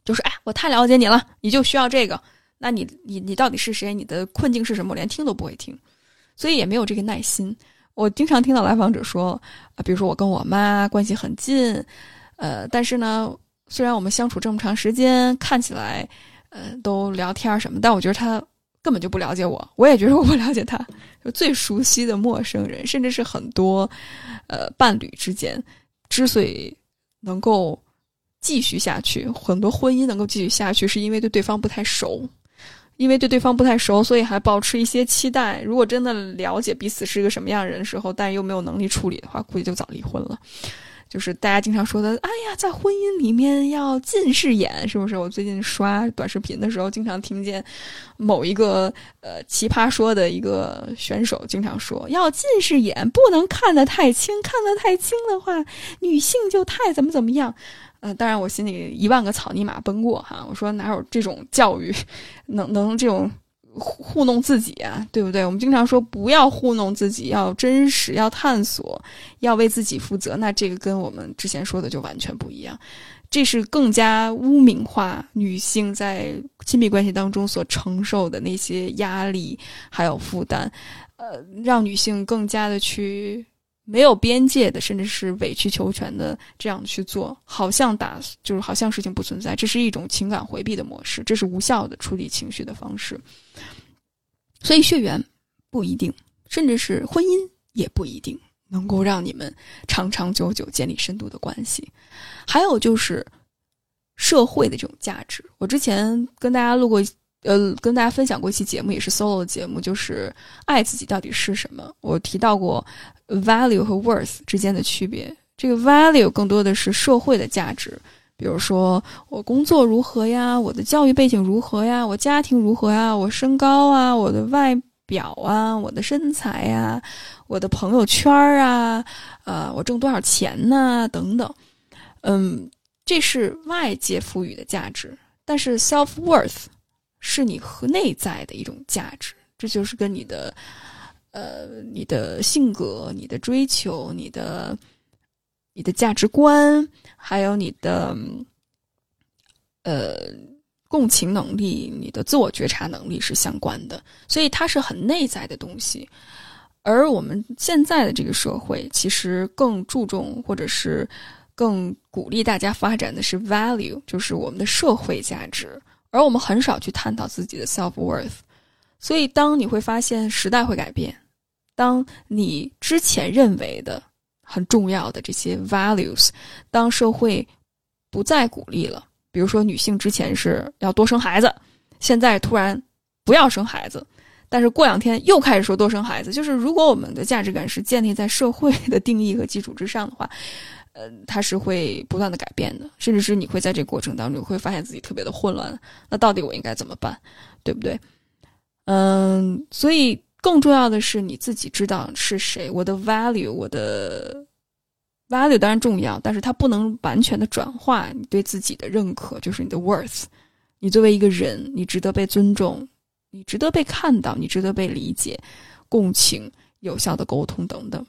就是哎，我太了解你了，你就需要这个。那你你你到底是谁？你的困境是什么？我连听都不会听，所以也没有这个耐心。我经常听到来访者说啊，比如说我跟我妈关系很近，呃，但是呢，虽然我们相处这么长时间，看起来呃都聊天什么，但我觉得他根本就不了解我，我也觉得我不了解他。就最熟悉的陌生人，甚至是很多呃伴侣之间，之所以能够继续下去，很多婚姻能够继续下去，是因为对对方不太熟。因为对对方不太熟，所以还保持一些期待。如果真的了解彼此是一个什么样的人时候，但又没有能力处理的话，估计就早离婚了。就是大家经常说的，哎呀，在婚姻里面要近视眼，是不是？我最近刷短视频的时候，经常听见某一个呃奇葩说的一个选手经常说，要近视眼，不能看得太清，看得太清的话，女性就太怎么怎么样。呃，当然，我心里一万个草泥马奔过哈。我说哪有这种教育，能能这种糊糊弄自己啊，对不对？我们经常说不要糊弄自己，要真实，要探索，要为自己负责。那这个跟我们之前说的就完全不一样，这是更加污名化女性在亲密关系当中所承受的那些压力还有负担，呃，让女性更加的去。没有边界的，甚至是委曲求全的这样去做，好像打就是好像事情不存在，这是一种情感回避的模式，这是无效的处理情绪的方式。所以血缘不一定，甚至是婚姻也不一定能够让你们长长久久建立深度的关系。还有就是社会的这种价值，我之前跟大家录过。呃，跟大家分享过一期节目，也是 solo 的节目，就是爱自己到底是什么。我提到过 value 和 worth 之间的区别。这个 value 更多的是社会的价值，比如说我工作如何呀，我的教育背景如何呀，我家庭如何呀，我身高啊，我的外表啊，我的身材呀，我的朋友圈啊，呃，我挣多少钱呢？等等。嗯，这是外界赋予的价值，但是 self worth。是你和内在的一种价值，这就是跟你的，呃，你的性格、你的追求、你的、你的价值观，还有你的，呃，共情能力、你的自我觉察能力是相关的，所以它是很内在的东西。而我们现在的这个社会，其实更注重或者是更鼓励大家发展的是 value，就是我们的社会价值。而我们很少去探讨自己的 self worth，所以当你会发现时代会改变，当你之前认为的很重要的这些 values，当社会不再鼓励了，比如说女性之前是要多生孩子，现在突然不要生孩子，但是过两天又开始说多生孩子，就是如果我们的价值感是建立在社会的定义和基础之上的话。呃，它是会不断的改变的，甚至是你会在这个过程当中会发现自己特别的混乱。那到底我应该怎么办，对不对？嗯，所以更重要的是你自己知道是谁。我的 value，我的 value 当然重要，但是它不能完全的转化你对自己的认可，就是你的 worth。你作为一个人，你值得被尊重，你值得被看到，你值得被理解、共情、有效的沟通等等。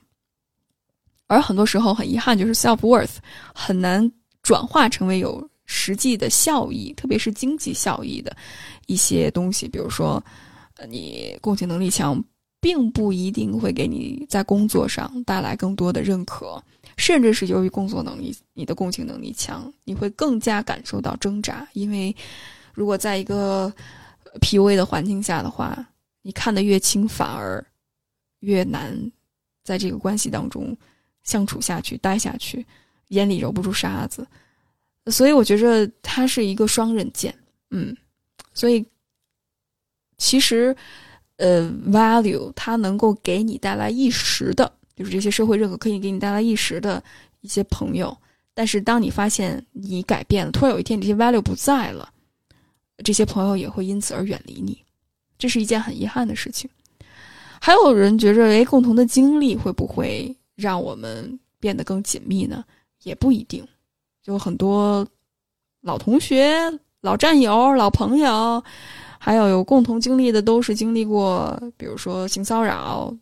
而很多时候，很遗憾，就是 self worth 很难转化成为有实际的效益，特别是经济效益的一些东西。比如说，你共情能力强，并不一定会给你在工作上带来更多的认可，甚至是由于工作能力，你的共情能力强，你会更加感受到挣扎。因为如果在一个 PUA 的环境下的话，你看得越清，反而越难在这个关系当中。相处下去，待下去，眼里揉不住沙子，所以我觉着它是一个双刃剑，嗯，所以其实，呃，value 它能够给你带来一时的，就是这些社会认可可以给你带来一时的一些朋友，但是当你发现你改变了，突然有一天这些 value 不在了，这些朋友也会因此而远离你。这是一件很遗憾的事情。还有人觉着，哎，共同的经历会不会让我们变得更紧密呢？也不一定。就很多老同学、老战友、老朋友，还有有共同经历的，都是经历过，比如说性骚扰，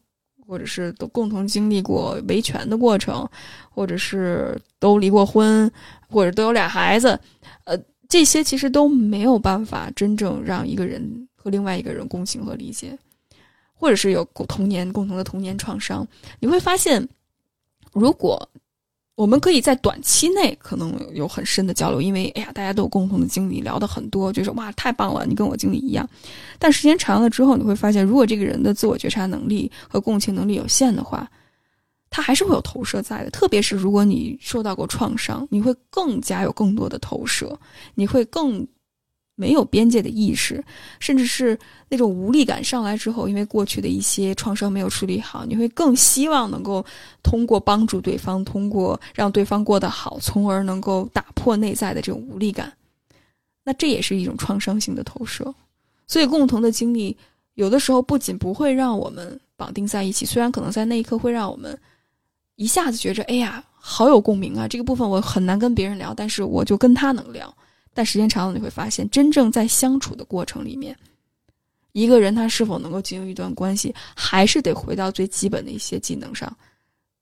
或者是都共同经历过维权的过程，或者是都离过婚，或者都有俩孩子，呃，这些其实都没有办法真正让一个人和另外一个人共情和理解，或者是有童年共同的童年创伤，你会发现，如果。我们可以在短期内可能有很深的交流，因为哎呀，大家都有共同的经历，聊的很多，就是哇，太棒了，你跟我经历一样。但时间长了之后，你会发现，如果这个人的自我觉察能力和共情能力有限的话，他还是会有投射在的。特别是如果你受到过创伤，你会更加有更多的投射，你会更。没有边界的意识，甚至是那种无力感上来之后，因为过去的一些创伤没有处理好，你会更希望能够通过帮助对方，通过让对方过得好，从而能够打破内在的这种无力感。那这也是一种创伤性的投射。所以，共同的经历有的时候不仅不会让我们绑定在一起，虽然可能在那一刻会让我们一下子觉着，哎呀，好有共鸣啊！这个部分我很难跟别人聊，但是我就跟他能聊。但时间长了，你会发现，真正在相处的过程里面，一个人他是否能够进入一段关系，还是得回到最基本的一些技能上，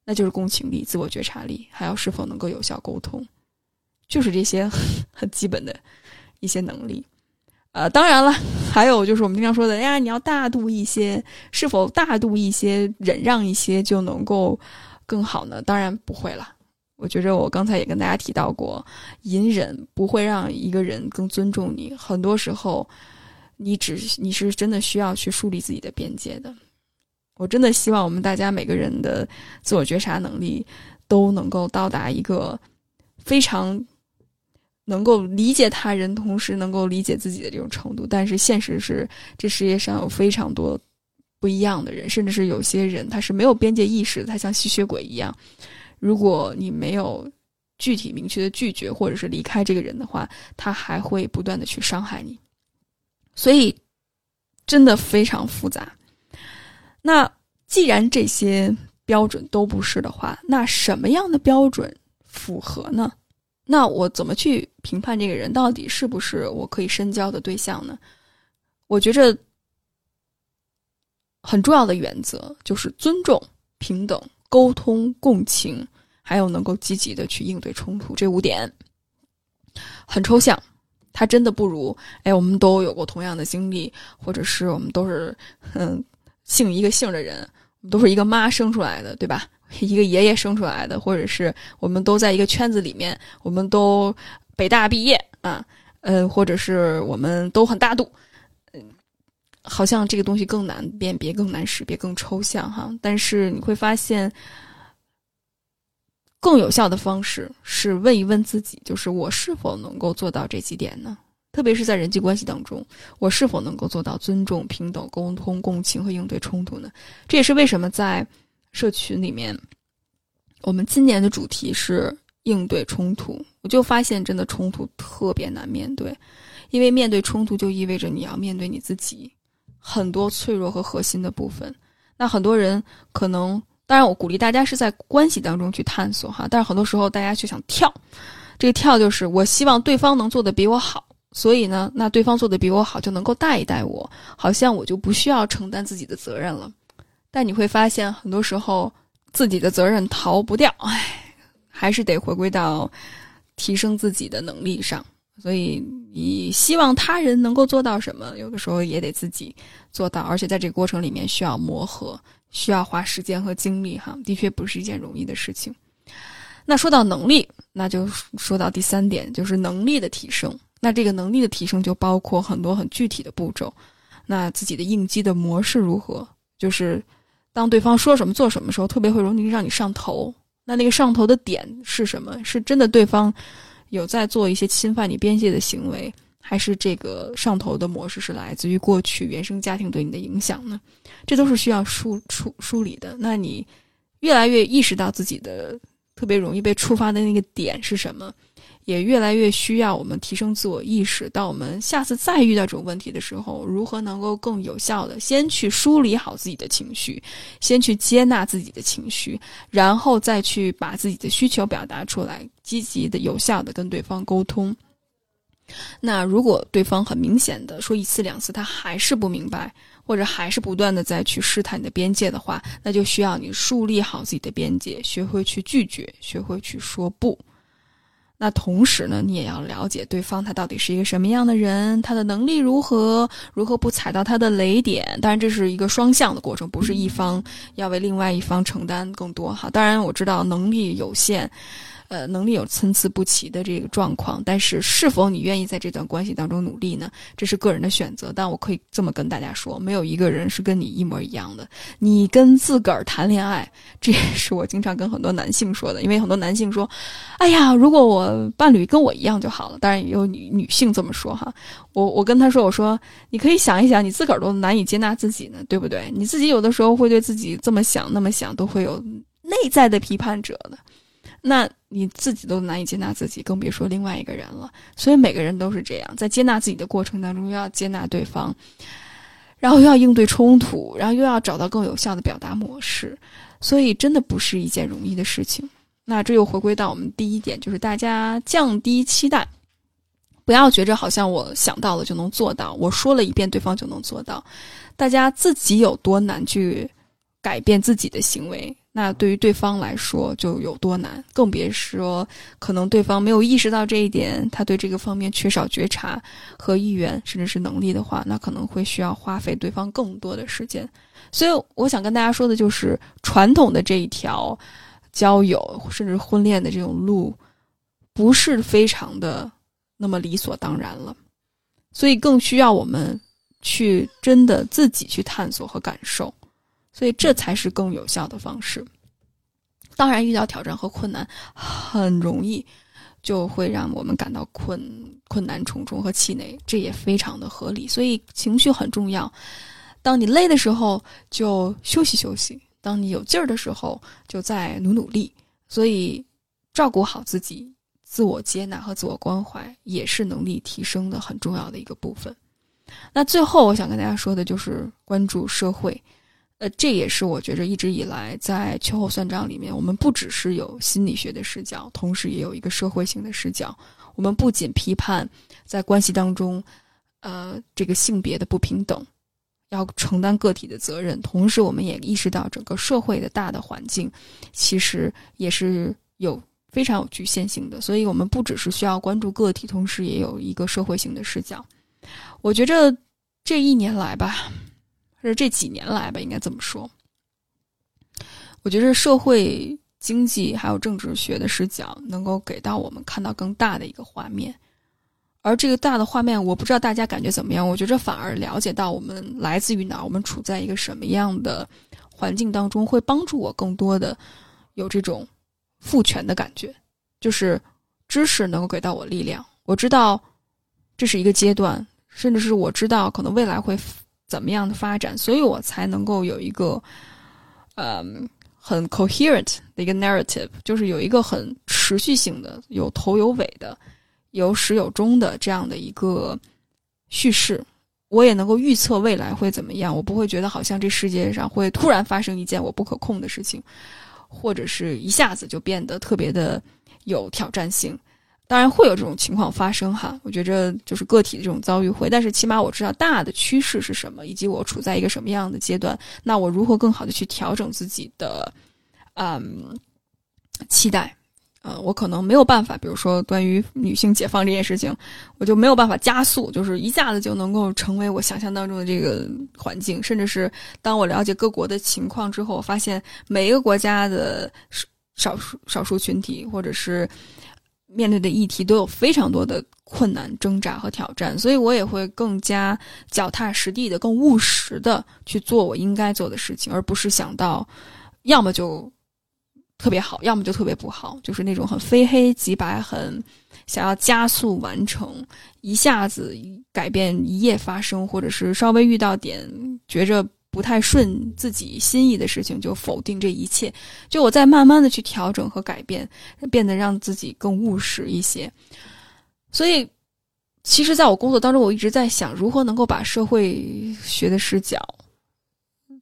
那就是共情力、自我觉察力，还有是否能够有效沟通，就是这些 很基本的一些能力。呃，当然了，还有就是我们经常说的，哎呀，你要大度一些，是否大度一些、忍让一些就能够更好呢？当然不会了。我觉着我刚才也跟大家提到过，隐忍不会让一个人更尊重你。很多时候，你只你是真的需要去树立自己的边界的。我真的希望我们大家每个人的自我觉察能力都能够到达一个非常能够理解他人，同时能够理解自己的这种程度。但是现实是，这世界上有非常多不一样的人，甚至是有些人他是没有边界意识的，他像吸血鬼一样。如果你没有具体明确的拒绝或者是离开这个人的话，他还会不断的去伤害你，所以真的非常复杂。那既然这些标准都不是的话，那什么样的标准符合呢？那我怎么去评判这个人到底是不是我可以深交的对象呢？我觉着很重要的原则就是尊重、平等。沟通、共情，还有能够积极的去应对冲突，这五点很抽象。它真的不如哎，我们都有过同样的经历，或者是我们都是嗯姓一个姓的人，我们都是一个妈生出来的，对吧？一个爷爷生出来的，或者是我们都在一个圈子里面，我们都北大毕业啊，呃，或者是我们都很大度。好像这个东西更难辨别、更难识别、更抽象哈。但是你会发现，更有效的方式是问一问自己：，就是我是否能够做到这几点呢？特别是在人际关系当中，我是否能够做到尊重、平等、沟通、共情和应对冲突呢？这也是为什么在社群里面，我们今年的主题是应对冲突。我就发现，真的冲突特别难面对，因为面对冲突就意味着你要面对你自己。很多脆弱和核心的部分，那很多人可能，当然我鼓励大家是在关系当中去探索哈，但是很多时候大家却想跳，这个跳就是我希望对方能做的比我好，所以呢，那对方做的比我好就能够带一带我，好像我就不需要承担自己的责任了。但你会发现，很多时候自己的责任逃不掉，唉，还是得回归到提升自己的能力上。所以，你希望他人能够做到什么，有的时候也得自己做到，而且在这个过程里面需要磨合，需要花时间和精力，哈，的确不是一件容易的事情。那说到能力，那就说到第三点，就是能力的提升。那这个能力的提升就包括很多很具体的步骤。那自己的应激的模式如何？就是当对方说什么做什么时候，特别会容易让你上头。那那个上头的点是什么？是真的对方。有在做一些侵犯你边界的行为，还是这个上头的模式是来自于过去原生家庭对你的影响呢？这都是需要梳梳梳理的。那你越来越意识到自己的特别容易被触发的那个点是什么，也越来越需要我们提升自我意识。当我们下次再遇到这种问题的时候，如何能够更有效的先去梳理好自己的情绪，先去接纳自己的情绪，然后再去把自己的需求表达出来，积极的、有效的跟对方沟通。那如果对方很明显的说一次两次他还是不明白，或者还是不断的在去试探你的边界的话，那就需要你树立好自己的边界，学会去拒绝，学会去说不。那同时呢，你也要了解对方他到底是一个什么样的人，他的能力如何，如何不踩到他的雷点。当然这是一个双向的过程，不是一方要为另外一方承担更多哈。当然我知道能力有限。呃，能力有参差不齐的这个状况，但是是否你愿意在这段关系当中努力呢？这是个人的选择。但我可以这么跟大家说，没有一个人是跟你一模一样的。你跟自个儿谈恋爱，这也是我经常跟很多男性说的。因为很多男性说：“哎呀，如果我伴侣跟我一样就好了。”当然也有女女性这么说哈。我我跟他说：“我说你可以想一想，你自个儿都难以接纳自己呢，对不对？你自己有的时候会对自己这么想那么想，都会有内在的批判者的。”那你自己都难以接纳自己，更别说另外一个人了。所以每个人都是这样，在接纳自己的过程当中，又要接纳对方，然后又要应对冲突，然后又要找到更有效的表达模式。所以真的不是一件容易的事情。那这又回归到我们第一点，就是大家降低期待，不要觉着好像我想到了就能做到，我说了一遍对方就能做到。大家自己有多难去改变自己的行为？那对于对方来说就有多难，更别说可能对方没有意识到这一点，他对这个方面缺少觉察和意愿，甚至是能力的话，那可能会需要花费对方更多的时间。所以，我想跟大家说的就是，传统的这一条交友甚至婚恋的这种路，不是非常的那么理所当然了，所以更需要我们去真的自己去探索和感受。所以这才是更有效的方式。当然，遇到挑战和困难，很容易就会让我们感到困困难重重和气馁，这也非常的合理。所以情绪很重要。当你累的时候，就休息休息；当你有劲儿的时候，就再努努力。所以，照顾好自己，自我接纳和自我关怀，也是能力提升的很重要的一个部分。那最后，我想跟大家说的就是关注社会。呃，这也是我觉着一直以来在秋后算账里面，我们不只是有心理学的视角，同时也有一个社会性的视角。我们不仅批判在关系当中，呃，这个性别的不平等，要承担个体的责任，同时我们也意识到整个社会的大的环境其实也是有非常有局限性的。所以，我们不只是需要关注个体，同时也有一个社会性的视角。我觉着这一年来吧。是这几年来吧，应该这么说。我觉得社会经济还有政治学的视角，能够给到我们看到更大的一个画面。而这个大的画面，我不知道大家感觉怎么样。我觉着反而了解到我们来自于哪儿，我们处在一个什么样的环境当中，会帮助我更多的有这种赋权的感觉。就是知识能够给到我力量，我知道这是一个阶段，甚至是我知道可能未来会。怎么样的发展，所以我才能够有一个，嗯，很 coherent 的一个 narrative，就是有一个很持续性的、有头有尾的、有始有终的这样的一个叙事。我也能够预测未来会怎么样，我不会觉得好像这世界上会突然发生一件我不可控的事情，或者是一下子就变得特别的有挑战性。当然会有这种情况发生哈，我觉着就是个体的这种遭遇会，但是起码我知道大的趋势是什么，以及我处在一个什么样的阶段，那我如何更好的去调整自己的，嗯，期待，呃，我可能没有办法，比如说关于女性解放这件事情，我就没有办法加速，就是一下子就能够成为我想象当中的这个环境，甚至是当我了解各国的情况之后，我发现每一个国家的少数少数群体或者是。面对的议题都有非常多的困难、挣扎和挑战，所以我也会更加脚踏实地的、更务实的去做我应该做的事情，而不是想到要么就特别好，要么就特别不好，就是那种很非黑即白、很想要加速完成、一下子改变一夜发生，或者是稍微遇到点觉着。不太顺自己心意的事情就否定这一切。就我在慢慢的去调整和改变，变得让自己更务实一些。所以，其实在我工作当中，我一直在想如何能够把社会学的视角。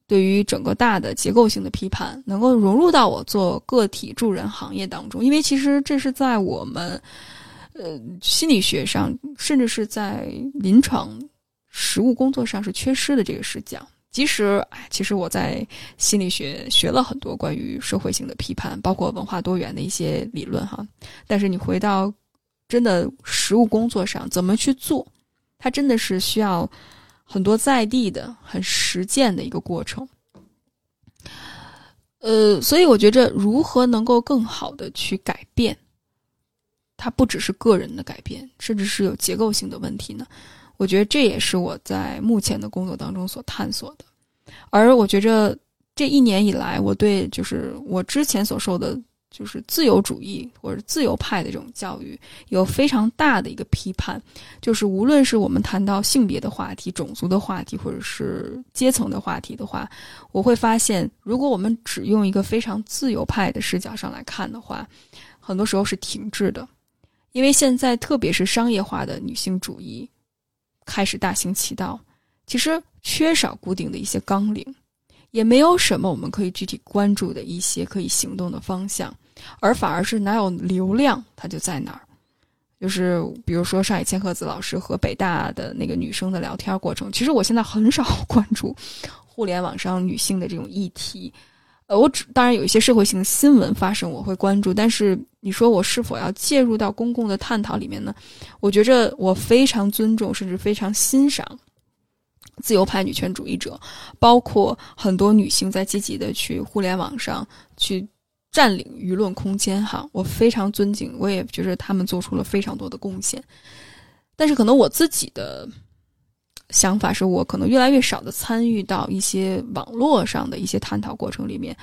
对于整个大的结构性的批判，能够融入到我做个体助人行业当中，因为其实这是在我们，呃，心理学上，甚至是在临床实务工作上是缺失的这个视角。即使，哎，其实我在心理学学了很多关于社会性的批判，包括文化多元的一些理论哈，但是你回到真的实务工作上，怎么去做，它真的是需要。很多在地的、很实践的一个过程，呃，所以我觉着如何能够更好的去改变，它不只是个人的改变，甚至是有结构性的问题呢。我觉得这也是我在目前的工作当中所探索的，而我觉着这一年以来，我对就是我之前所受的。就是自由主义或者自由派的这种教育，有非常大的一个批判。就是无论是我们谈到性别的话题、种族的话题，或者是阶层的话题的话，我会发现，如果我们只用一个非常自由派的视角上来看的话，很多时候是停滞的。因为现在特别是商业化的女性主义开始大行其道，其实缺少固定的一些纲领。也没有什么我们可以具体关注的一些可以行动的方向，而反而是哪有流量它就在哪儿。就是比如说上野千鹤子老师和北大的那个女生的聊天过程，其实我现在很少 关注互联网上女性的这种议题。呃，我只当然有一些社会性新闻发生我会关注，但是你说我是否要介入到公共的探讨里面呢？我觉着我非常尊重，甚至非常欣赏。自由派女权主义者，包括很多女性在积极的去互联网上去占领舆论空间，哈，我非常尊敬，我也觉得他们做出了非常多的贡献。但是，可能我自己的想法是我可能越来越少的参与到一些网络上的一些探讨过程里面，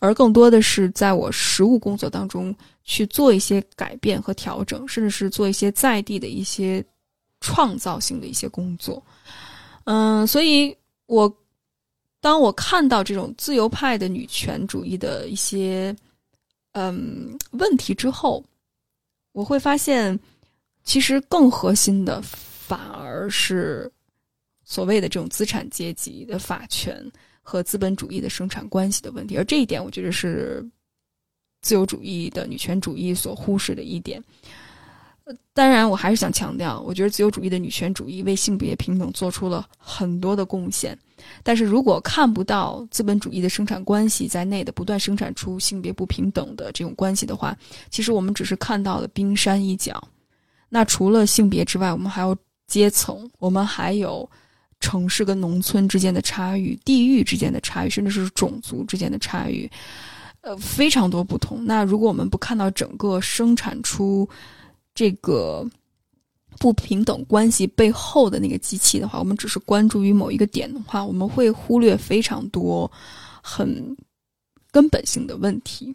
而更多的是在我实务工作当中去做一些改变和调整，甚至是做一些在地的一些创造性的一些工作。嗯，所以我当我看到这种自由派的女权主义的一些嗯问题之后，我会发现，其实更核心的反而是所谓的这种资产阶级的法权和资本主义的生产关系的问题，而这一点，我觉得是自由主义的女权主义所忽视的一点。当然，我还是想强调，我觉得自由主义的女权主义为性别平等做出了很多的贡献。但是如果看不到资本主义的生产关系在内的不断生产出性别不平等的这种关系的话，其实我们只是看到了冰山一角。那除了性别之外，我们还有阶层，我们还有城市跟农村之间的差异、地域之间的差异，甚至是种族之间的差异，呃，非常多不同。那如果我们不看到整个生产出，这个不平等关系背后的那个机器的话，我们只是关注于某一个点的话，我们会忽略非常多很根本性的问题。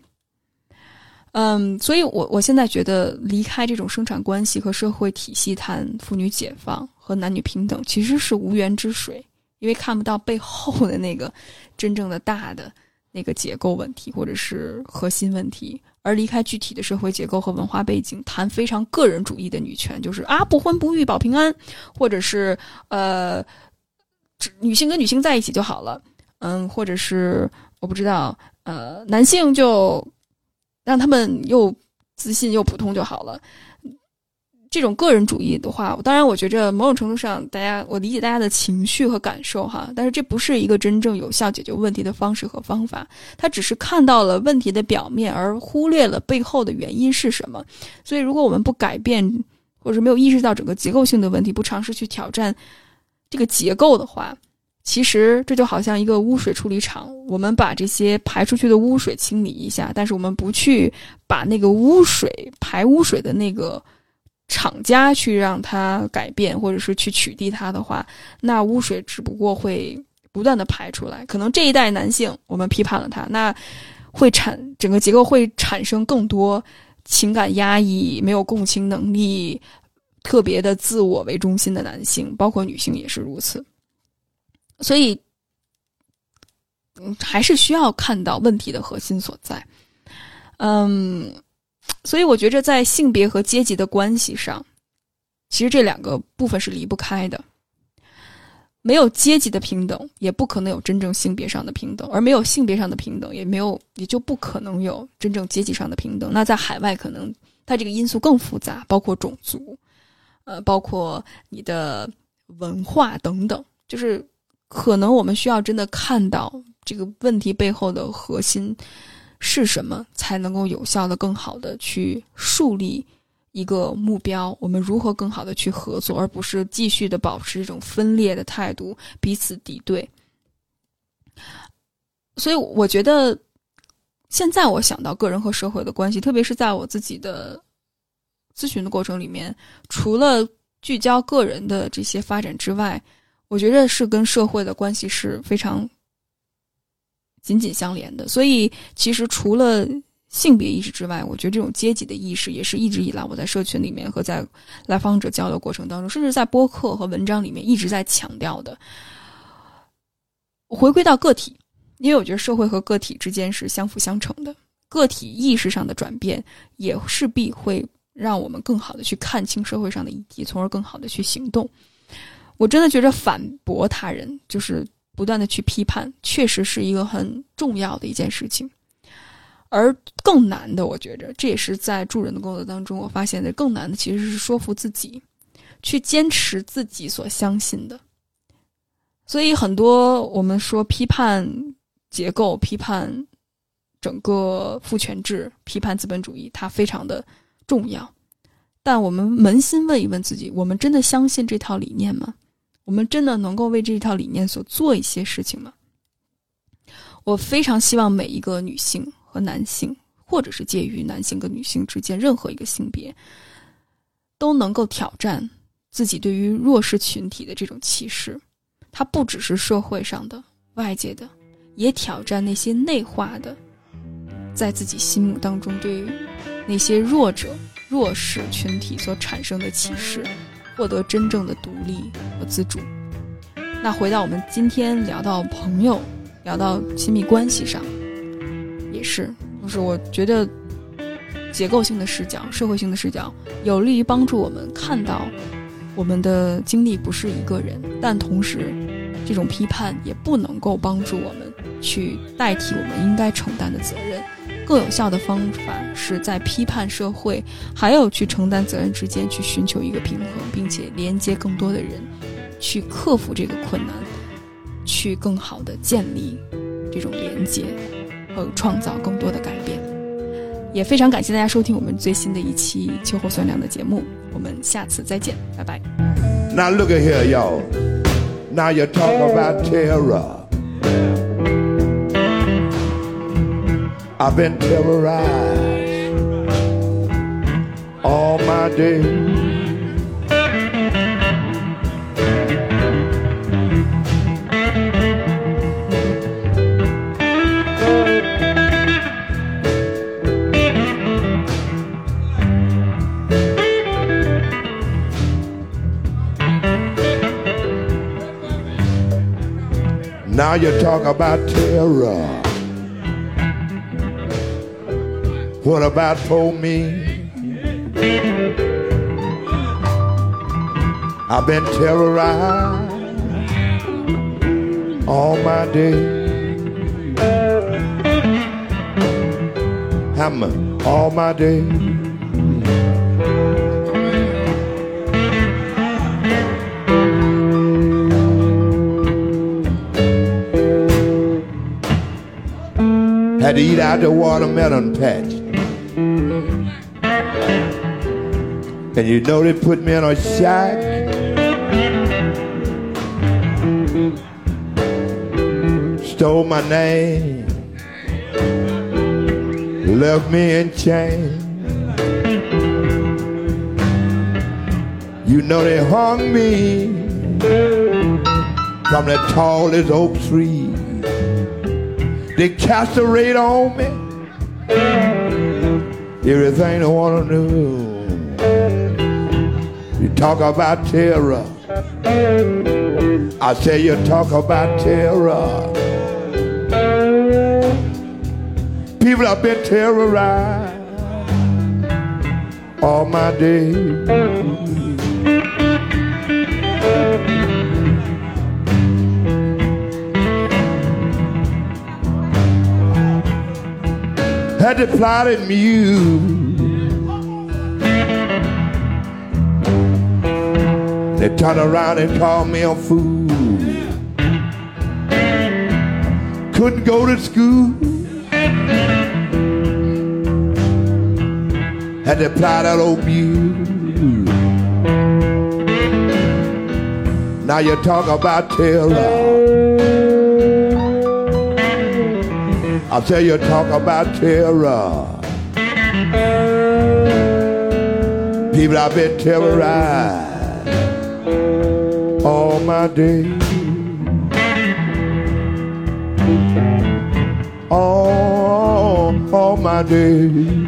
嗯，所以我我现在觉得离开这种生产关系和社会体系谈妇女解放和男女平等其实是无源之水，因为看不到背后的那个真正的大的那个结构问题或者是核心问题。而离开具体的社会结构和文化背景，谈非常个人主义的女权，就是啊不婚不育保平安，或者是呃女性跟女性在一起就好了，嗯，或者是我不知道，呃男性就让他们又自信又普通就好了。这种个人主义的话，当然，我觉着某种程度上，大家我理解大家的情绪和感受哈，但是这不是一个真正有效解决问题的方式和方法。他只是看到了问题的表面，而忽略了背后的原因是什么。所以，如果我们不改变，或者没有意识到整个结构性的问题，不尝试去挑战这个结构的话，其实这就好像一个污水处理厂，我们把这些排出去的污水清理一下，但是我们不去把那个污水排污水的那个。厂家去让它改变，或者是去取缔它的话，那污水只不过会不断的排出来。可能这一代男性，我们批判了他，那会产整个结构会产生更多情感压抑、没有共情能力、特别的自我为中心的男性，包括女性也是如此。所以，嗯，还是需要看到问题的核心所在。嗯，所以我觉着在性别和阶级的关系上，其实这两个部分是离不开的。没有阶级的平等，也不可能有真正性别上的平等；而没有性别上的平等，也没有也就不可能有真正阶级上的平等。那在海外，可能它这个因素更复杂，包括种族，呃，包括你的文化等等，就是可能我们需要真的看到这个问题背后的核心是什么，才能够有效的、更好的去树立。一个目标，我们如何更好的去合作，而不是继续的保持这种分裂的态度，彼此敌对。所以，我觉得现在我想到个人和社会的关系，特别是在我自己的咨询的过程里面，除了聚焦个人的这些发展之外，我觉得是跟社会的关系是非常紧紧相连的。所以，其实除了性别意识之外，我觉得这种阶级的意识也是一直以来我在社群里面和在来访者交流过程当中，甚至在播客和文章里面一直在强调的。回归到个体，因为我觉得社会和个体之间是相辅相成的，个体意识上的转变也势必会让我们更好的去看清社会上的议题，从而更好的去行动。我真的觉得反驳他人，就是不断的去批判，确实是一个很重要的一件事情。而更难的，我觉着这也是在助人的工作当中，我发现的更难的其实是说服自己，去坚持自己所相信的。所以很多我们说批判结构、批判整个父权制、批判资本主义，它非常的重要。但我们扪心问一问自己：我们真的相信这套理念吗？我们真的能够为这一套理念所做一些事情吗？我非常希望每一个女性。和男性，或者是介于男性跟女性之间任何一个性别，都能够挑战自己对于弱势群体的这种歧视。它不只是社会上的、外界的，也挑战那些内化的，在自己心目当中对于那些弱者、弱势群体所产生的歧视，获得真正的独立和自主。那回到我们今天聊到朋友，聊到亲密关系上。也是，就是我觉得结构性的视角、社会性的视角，有利于帮助我们看到我们的经历不是一个人，但同时，这种批判也不能够帮助我们去代替我们应该承担的责任。更有效的方法是在批判社会还有去承担责任之间去寻求一个平衡，并且连接更多的人，去克服这个困难，去更好的建立这种连接。和创造更多的改变，也非常感谢大家收听我们最新的一期秋后算账的节目，我们下次再见，拜拜。Now look at here, y'all. Now you talk about terror. I've been terrorized all my days. Now you talk about terror. What about for me? I've been terrorized all my day. Hammer all my day. Had to eat out the watermelon patch. And you know they put me in a shack. Stole my name. Left me in chains. You know they hung me from the tallest oak tree. They cast a raid on me. Everything I want to know. You talk about terror. I say you talk about terror. People have been terrorized all my days. Had to plot and They turn around and call me a fool. Couldn't go to school. Had to apply that old muse. Now you talk about terror. I tell you, talk about terror. People have been terrorized all my days. All, all my days.